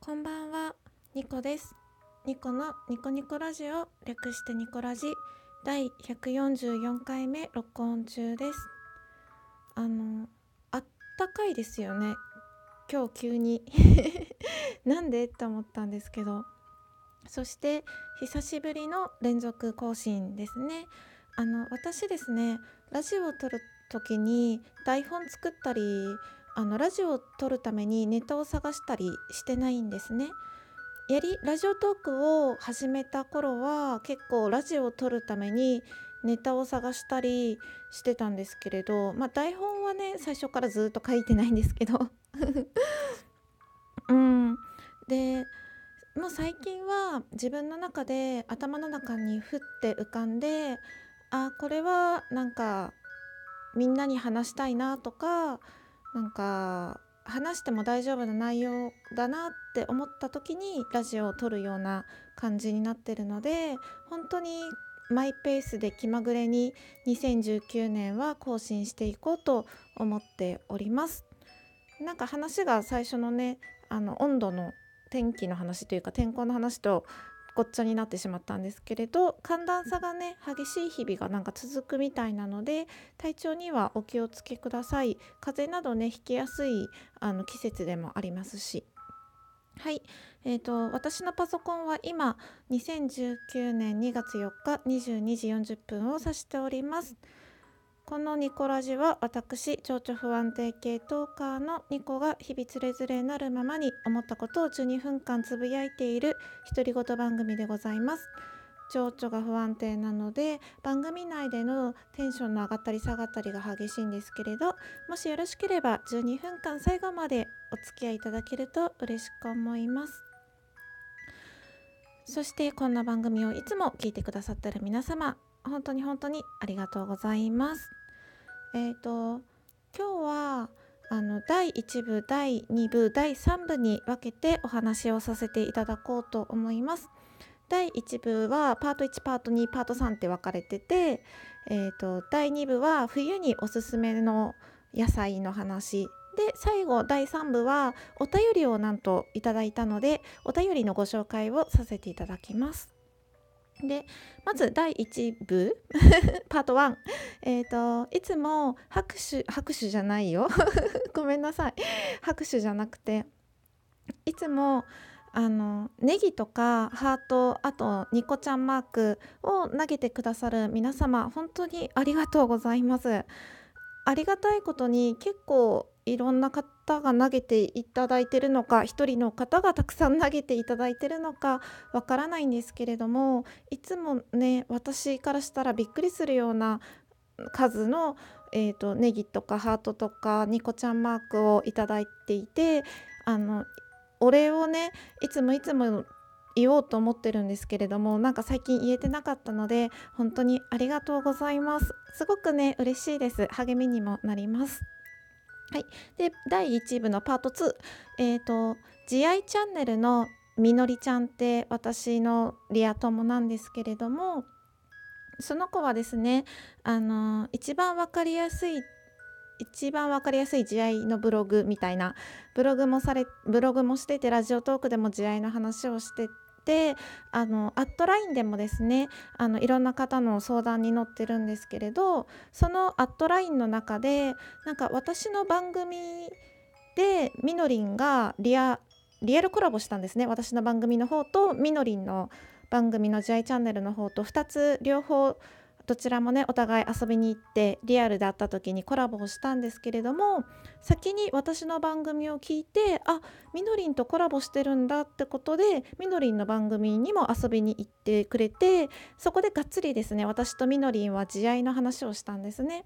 こんばんは、ニコです。ニコのニコニコラジオ略してニコラジ第144回目録音中です。あの、あったかいですよね。今日急に なんで？って思ったんですけど。そして久しぶりの連続更新ですね。あの私ですね、ラジオを撮る時に台本作ったりあのラジオを撮るためにネタを探したりしてないんですね。やりラジオトークを始めた頃は結構ラジオを撮るためにネタを探したりしてたんですけれど、まあ、台本はね最初からずっと書いてないんですけど うんでもう最近は自分の中で頭の中にふって浮かんであこれはなんかみんなに話したいなとかなんか話しても大丈夫な内容だなって思った時にラジオを撮るような感じになってるので本当にマイペースで気まぐれに2019年は更新していこうと思っております。なんか話が最初のねあの温度の天気の話というか天候の話とごっちゃになってしまったんですけれど寒暖差がね激しい日々がなんか続くみたいなので体調にはお気をつけください。風邪などねひきやすいあの季節でもありますし。はい、えーと、私のパソコンは今2019年2月4日22時40分を指しております。このニコラジは私情緒不安定系トーカーのニコが日々つれづれなるままに思ったことを12分間つぶやいている独り言番組でございます。情緒が不安定なので番組内でのテンションの上がったり下がったりが激しいんですけれどもしよろしければ12分間最後までお付き合いいただけると嬉しく思います。そしてこんな番組をいつも聞いてくださってる皆様本当に本当にありがとうございます。えっ、ー、と今日はあの第1部第2部第3部に分けてお話をさせていただこうと思います第1部はパート1パート2パート3って分かれてて、えーと、第2部は冬におすすめの野菜の話で最後第3部はお便りをなんといただいたのでお便りのご紹介をさせていただきます。でまず第1部 パート1え、ー、といつも拍手拍手じゃないよ。ごめんなさい。拍手じゃなくていつもあのネギとかハートあとニコちゃんマークを投げてくださる皆様本当にありがとうございます。ありがたいことに結構いろんな方が投げていただいてるのか1人の方がたくさん投げていただいてるのかわからないんですけれどもいつもね私からしたらびっくりするような数の、えーと、ネギとかハートとかニコちゃんマークをいただいていてあのお礼をねいつもいつも言おうと思ってるんですけれどもなんか最近言えてなかったので本当にありがとうございます。すごくね嬉しいです。励みにもなります。はい。で第1部のパート2え、ー、と慈愛チャンネルのみのりちゃんって私のリア友なんですけれどもその子はですねあの一番分かりやすい一番分かりやすい慈愛のブログみたいなブログもされブログもしててラジオトークでも慈愛の話をしててあのアットラインでもですねあのいろんな方の相談に乗ってるんですけれどそのアットラインの中でなんか私の番組でみのりんがリアリアルコラボしたんですね。私の番組の方とみのりんの番組の慈愛チャンネルの方と2つ両方どちらもねお互い遊びに行ってリアルで会った時にコラボをしたんですけれども先に私の番組を聞いてあみのりんとコラボしてるんだってことでみのりんの番組にも遊びに行ってくれてそこでがっつりですね私とみのりんは慈愛の話をしたんですね。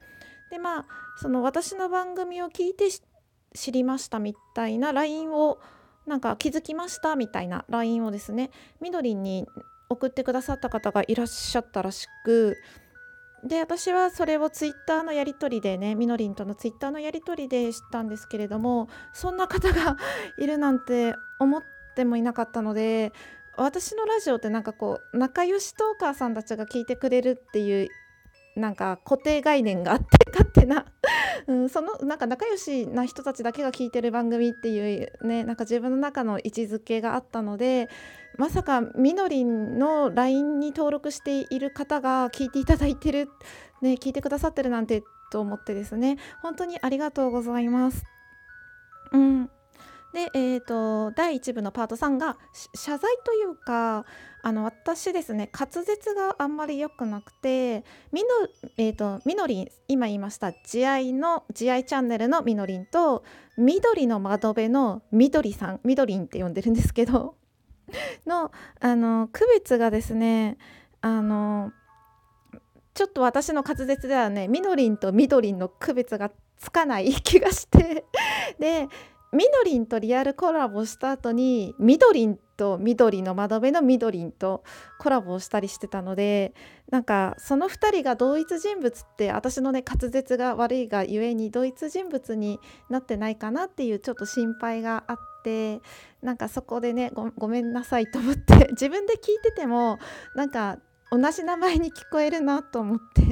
でまあその私の番組を聞いて知りましたみたいな LINE をなんか気づきましたみたいな LINE をですねみのりんに送ってくださった方がいらっしゃったらしくで私はそれをツイッターのやり取りでねみのりんとのツイッターのやり取りで知ったんですけれどもそんな方が いるなんて思ってもいなかったので私のラジオってなんかこう仲良しトーカーさんたちが聞いてくれるっていうなんか固定概念があって勝手な。うん、そのなんか仲良しな人たちだけが聞いてる番組っていうねなんか自分の中の位置づけがあったのでまさかみのりんの LINE に登録している方が聞いていただいてる、ね、聞いてくださってるなんてと思ってですね。本当にありがとうございます。うん。で、えーと、第1部のパート3が謝罪というかあの私ですね滑舌があんまり良くなくてみの,、えーと、みのりん今言いました慈愛の慈愛チャンネルのみのりんと緑の窓辺のみどりさんみどりんって呼んでるんですけど のあの区別がですねあのちょっと私の滑舌ではねみのりんとみどりんの区別がつかない気がしてでみどりんとリアルコラボした後にみどりんと緑の窓辺のみどりんとコラボをしたりしてたのでなんかその2人が同一人物って私のね滑舌が悪いがゆえに同一人物になってないかなっていうちょっと心配があってなんかそこでねごめんなさいと思って 自分で聞いててもなんか同じ名前に聞こえるなと思って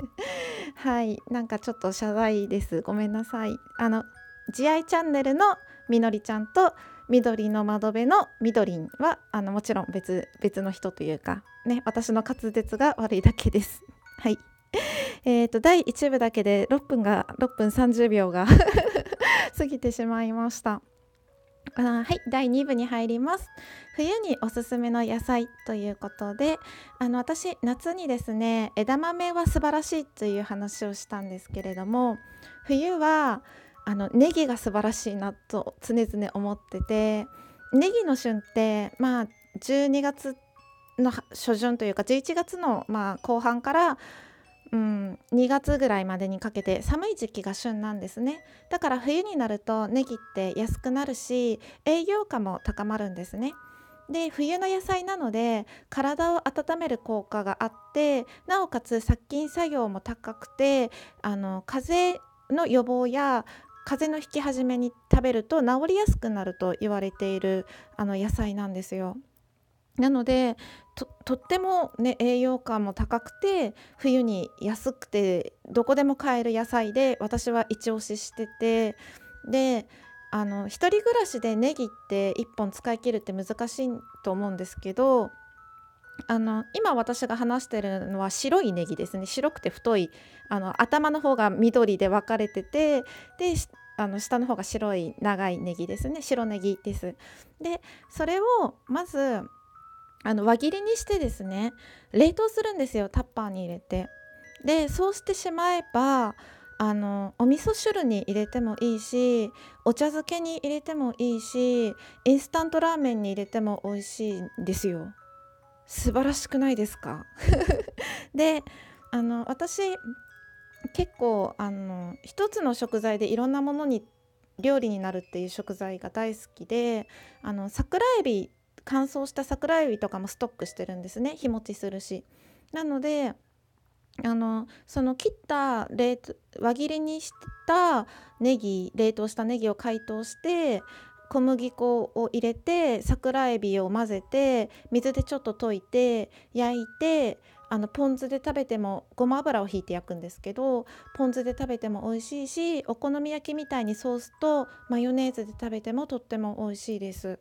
はいなんかちょっと謝罪です。ごめんなさい。あの慈愛チャンネルのみのりちゃんと緑の窓辺のみどりんはあのもちろん別別の人というかね私の滑舌が悪いだけです。はい。えーと、第1部だけで6分が6分30秒が 過ぎてしまいました。あはい第2部に入ります冬におすすめの野菜ということであの私夏にですね枝豆は素晴らしいという話をしたんですけれども冬はあのネギが素晴らしいなと常々思っててネギの旬ってまあ12月の初旬というか11月のまあ後半からうん、2月ぐらいまでにかけて寒い時期が旬なんですね。だから冬になるとネギって安くなるし栄養価も高まるんですね。で冬の野菜なので体を温める効果があってなおかつ殺菌作業も高くてあの風邪の予防や風邪のひき始めに食べると治りやすくなると言われているあの野菜なんですよ。なのでとっても、ね、栄養価も高くて冬に安くてどこでも買える野菜で私は一押ししててであの一人暮らしでネギって1本使い切るって難しいと思うんですけどあの今私が話してるのは白いネギですね。白くて太いあの頭の方が緑で分かれててであの下の方が白い長いネギですね。白ネギです。でそれをまずあの輪切りにしてですね冷凍するんですよ。タッパーに入れて。でそうしてしまえばあのお味噌汁に入れてもいいしお茶漬けに入れてもいいしインスタントラーメンに入れても美味しいんですよ。素晴らしくないですか？であの私結構あの一つの食材でいろんなものに料理になるっていう食材が大好きであの桜えび乾燥した桜えびとかもストックしてるんですね日持ちするし。なのであのその切った冷輪切りにしたネギ冷凍したネギを解凍して小麦粉を入れて桜えびを混ぜて水でちょっと溶いて焼いてあのポン酢で食べてもごま油をひいて焼くんですけどポン酢で食べても美味しいしお好み焼きみたいにソースとマヨネーズで食べてもとっても美味しいです。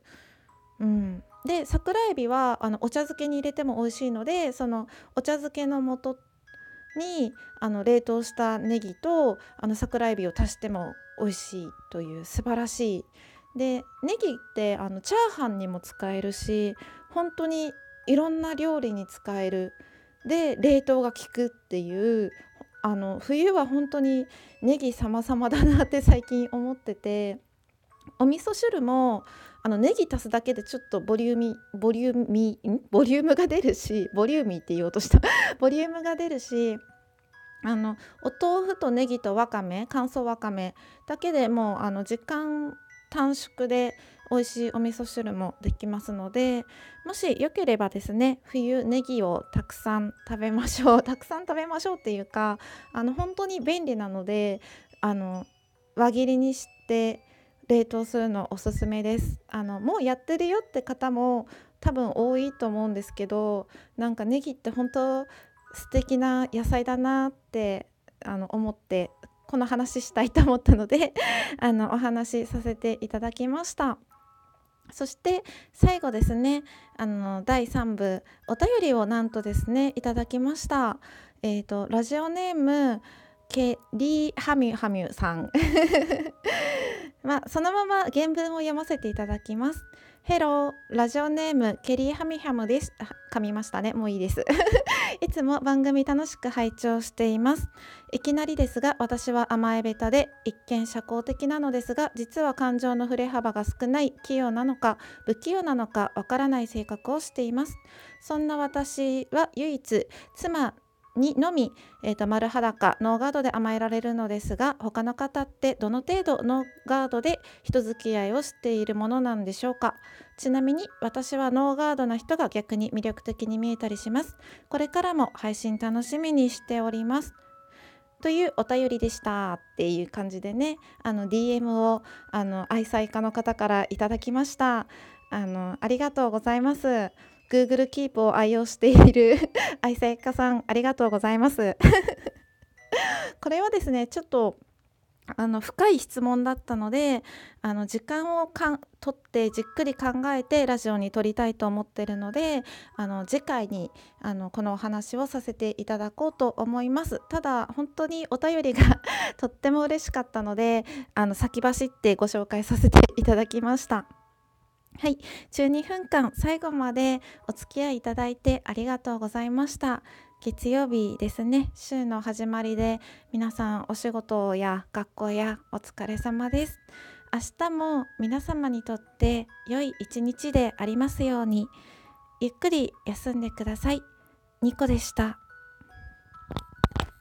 うん、で桜えびはあのお茶漬けに入れても美味しいのでそのお茶漬けの素にあの冷凍したネギとあの桜えびを足しても美味しいという素晴らしいでネギってあのチャーハンにも使えるし本当にいろんな料理に使える。で冷凍が効くっていうあの冬は本当にネギ様々だなって最近思っててお味噌汁もあのネギ足すだけでちょっとボリューミーボリューミーボリュームが出るしボリューミーって言おうとした。ボリュームが出るしあのお豆腐とネギとわかめ乾燥わかめだけでもうあの時間短縮で美味しいお味噌汁もできますのでもしよければですね冬ネギをたくさん食べましょう たくさん食べましょうっていうかあの本当に便利なのであの輪切りにして冷凍するのおすすめです。あのもうやってるよって方も多分多いと思うんですけどなんかネギって本当素敵な野菜だなってあの思ってこの話したいと思ったので あのお話しさせていただきました。そして最後ですねあの第3部お便りをなんとですねいただきました。えーと、ラジオネームケリーハミュハミュさん まあ、そのまま原文を読ませていただきます。ヘロー、ラジオネームケリーハミハムです。噛みましたね。もういいです。いつも番組楽しく拝聴しています。いきなりですが、私は甘えべたで一見社交的なのですが、実は感情の触れ幅が少ない器用なのか、不器用なのかわからない性格をしています。そんな私は唯一妻にのみ、えーと、丸裸ノーガードで甘えられるのですが他の方ってどの程度ノーガードで人付き合いをしているものなんでしょうか？ちなみに私はノーガードな人が逆に魅力的に見えたりします。これからも配信楽しみにしております。というお便りでした。っていう感じでねあの DM をあの愛妻家の方からいただきました。あのありがとうございます。Google Keep を愛用している 愛妻家さんありがとうございます。これはですねちょっとあの深い質問だったのであの時間をかんとってじっくり考えてラジオに撮りたいと思ってるのであの次回にあのこのお話をさせていただこうと思います。ただ本当にお便りが とっても嬉しかったのであの先走ってご紹介させていただきました。はい、12分間最後までお付き合いいただいてありがとうございました。月曜日ですね、週の始まりで皆さんお仕事や学校やお疲れ様です。明日も皆様にとって良い一日でありますように、ゆっくり休んでください。ニコでした。